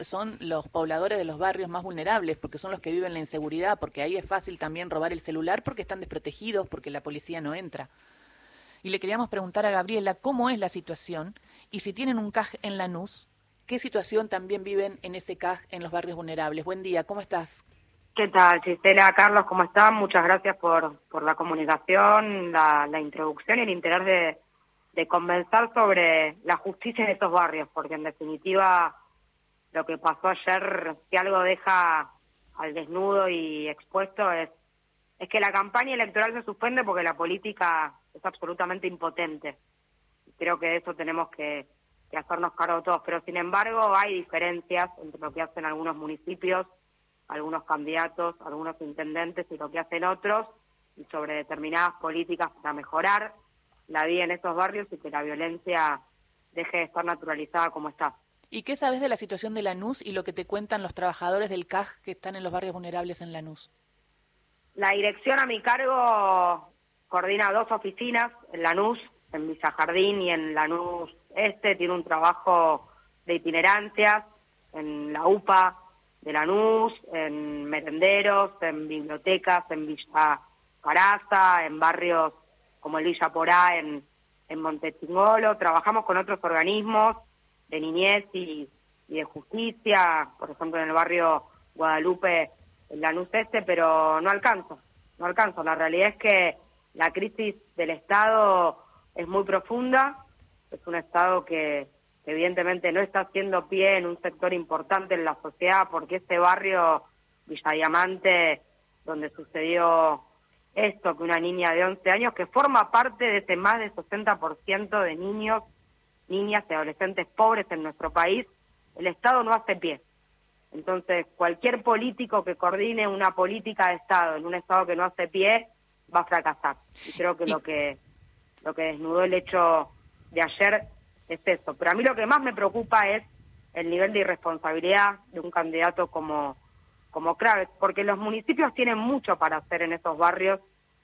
son los pobladores de los barrios más vulnerables, porque son los que viven la inseguridad, porque ahí es fácil también robar el celular porque están desprotegidos, porque la policía no entra. Y le queríamos preguntar a Gabriela cómo es la situación y si tienen un CAJ en Lanús, ¿qué situación también viven en ese CAJ en los barrios vulnerables? Buen día, ¿cómo estás? ¿Qué tal, Gisela? Carlos, ¿cómo están? Muchas gracias por, por la comunicación, la, la introducción y el interés de, de conversar sobre la justicia en estos barrios, porque en definitiva lo que pasó ayer, si algo deja al desnudo y expuesto, es, que la campaña electoral se suspende porque la política es absolutamente impotente. Creo que de eso tenemos que, hacernos cargo todos, pero sin embargo hay diferencias entre lo que hacen algunos municipios, algunos candidatos, algunos intendentes y lo que hacen otros, y sobre determinadas políticas para mejorar la vida en esos barrios y que la violencia deje de estar naturalizada como está. ¿Y qué sabes de la situación de Lanús y lo que te cuentan los trabajadores del CAJ que están en los barrios vulnerables en Lanús? La dirección a mi cargo coordina dos oficinas en Lanús, en Villa Jardín y en Lanús Este. Tiene un trabajo de itinerancias en la UPA de Lanús, en merenderos, en bibliotecas, en Villa Caraza, en barrios como el Villa Porá, en, en Montetingolo. Trabajamos con otros organismos de niñez y, de justicia, por ejemplo en el barrio Guadalupe, en Lanús Este, pero no alcanzo, no alcanzo. La realidad es que la crisis del Estado es muy profunda, es un Estado que, evidentemente no está haciendo pie en un sector importante en la sociedad, porque este barrio, Villa Diamante, donde sucedió esto, que una niña de 11 años, que forma parte de ese más del 60% de niños niñas y adolescentes pobres en nuestro país, el Estado no hace pie. Entonces, cualquier político que coordine una política de Estado en un Estado que no hace pie va a fracasar. Y creo que lo que lo que desnudó el hecho de ayer es eso. Pero a mí lo que más me preocupa es el nivel de irresponsabilidad de un candidato como como Kraves, porque los municipios tienen mucho para hacer en esos barrios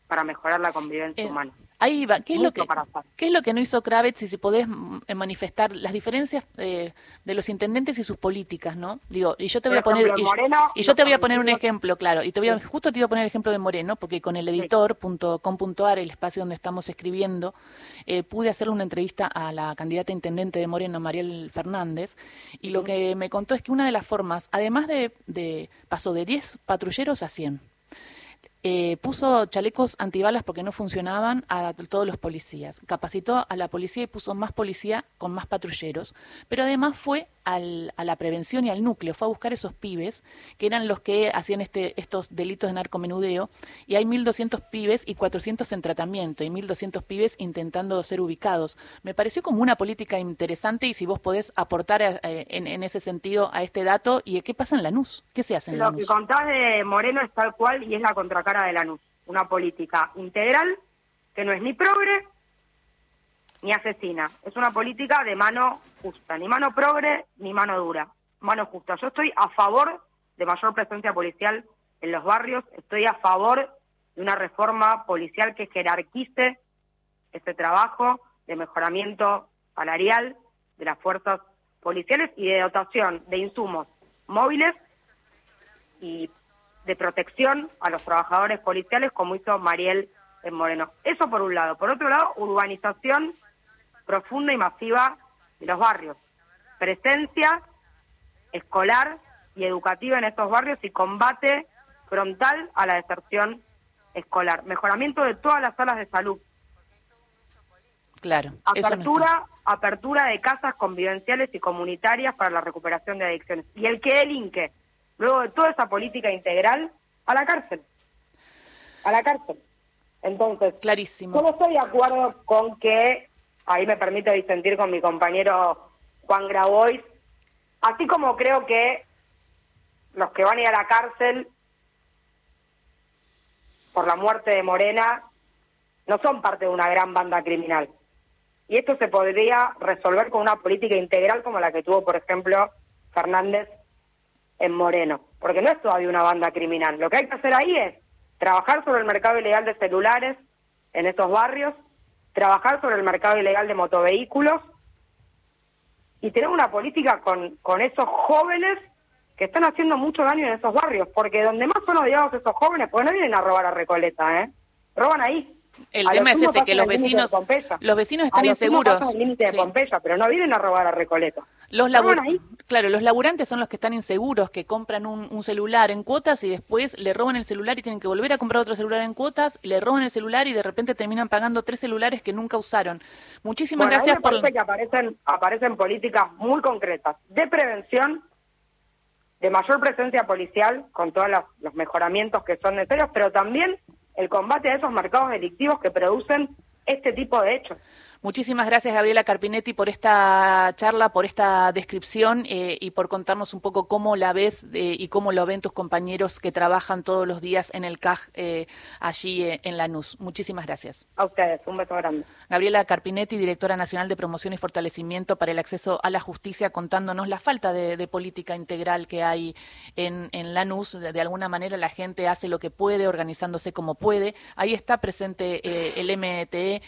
para mejorar la convivencia eh, humana. Ahí va. ¿Qué es, lo que, ¿Qué es lo que no hizo Kravitz? Y si podés mm, eh, manifestar las diferencias eh, de los intendentes y sus políticas, ¿no? Digo, y yo te voy a poner y, yo te voy a poner un ejemplo, claro, y te voy a, justo te iba a poner el ejemplo de Moreno, porque con el editor.com.ar, el espacio donde estamos escribiendo, eh, pude hacerle una entrevista a la candidata intendente de Moreno, Mariel Fernández, y lo que me contó es que una de las formas, además de, de pasó de 10 patrulleros a 100 eh, puso chalecos antibalas porque no funcionaban a todos los policías. Capacitó a la policía y puso más policía con más patrulleros. Pero además fue a la prevención y al núcleo, fue a buscar esos pibes que eran los que hacían este, estos delitos de narcomenudeo. Y hay 1.200 pibes y 400 en tratamiento y 1.200 pibes intentando ser ubicados. Me pareció como una política interesante y si vos podés aportar eh, en, ese sentido a este dato. ¿Y qué pasa en Lanús? ¿Qué se hace en Lanús? Lo que contás de Moreno es tal cual y es la contra cara de Lanús, una política integral que no es ni progre ni asesina, es una política de mano justa, ni mano progre ni mano dura, mano justa. Yo estoy a favor de mayor presencia policial en los barrios, estoy a favor de una reforma policial que jerarquice este trabajo de mejoramiento salarial de las fuerzas policiales y de dotación de insumos móviles y de protección a los trabajadores policiales, como hizo Mariel en Moreno. Eso por un lado. Por otro lado, urbanización profunda y masiva de los barrios. Presencia escolar y educativa en estos barrios y combate frontal a la deserción escolar. Mejoramiento de todas las salas de salud. Claro. Apertura, apertura de casas convivenciales y comunitarias para la recuperación de adicciones. Y el que delinque luego de toda esa política integral, a la cárcel. A la cárcel. Entonces, clarísimo. Yo no estoy de acuerdo con que, ahí me permite disentir con mi compañero Juan Grabois, así como creo que los que van a ir a la cárcel por la muerte de Morena no son parte de una gran banda criminal. Y esto se podría resolver con una política integral como la que tuvo, por ejemplo, Fernández en Moreno, porque no es todavía una banda criminal. Lo que hay que hacer ahí es trabajar sobre el mercado ilegal de celulares en estos barrios, trabajar sobre el mercado ilegal de motovehículos y tener una política con, con esos jóvenes que están haciendo mucho daño en esos barrios, porque donde más son odiados esos jóvenes, pues no vienen a robar a Recoleta, ¿eh? Roban ahí. El tema es ese, que los vecinos, los vecinos están inseguros. El límite de Pompeya, pero no vienen a robar a Recoleta. Los claro, los laburantes son los que están inseguros, que compran un, celular en cuotas y después le roban el celular y tienen que volver a comprar otro celular en cuotas, le roban el celular y de repente terminan pagando tres celulares que nunca usaron. Muchísimas gracias por... que aparecen, aparecen políticas muy concretas de prevención, de mayor presencia policial, con todos los mejoramientos que son necesarios, pero también el combate a esos mercados delictivos que producen este tipo de hechos. Muchísimas gracias, Gabriela Carpinetti, por esta charla, por esta descripción eh, y por contarnos un poco cómo la ves eh, y cómo lo ven tus compañeros que trabajan todos los días en el CAJ eh, allí en Lanús. Muchísimas gracias. A ustedes, un beso grande. Gabriela Carpinetti, directora nacional de promoción y fortalecimiento para el acceso a la justicia, contándonos la falta de, política integral que hay en, en Lanús. De, alguna manera la gente hace lo que puede, organizándose como puede. Ahí está presente el MTE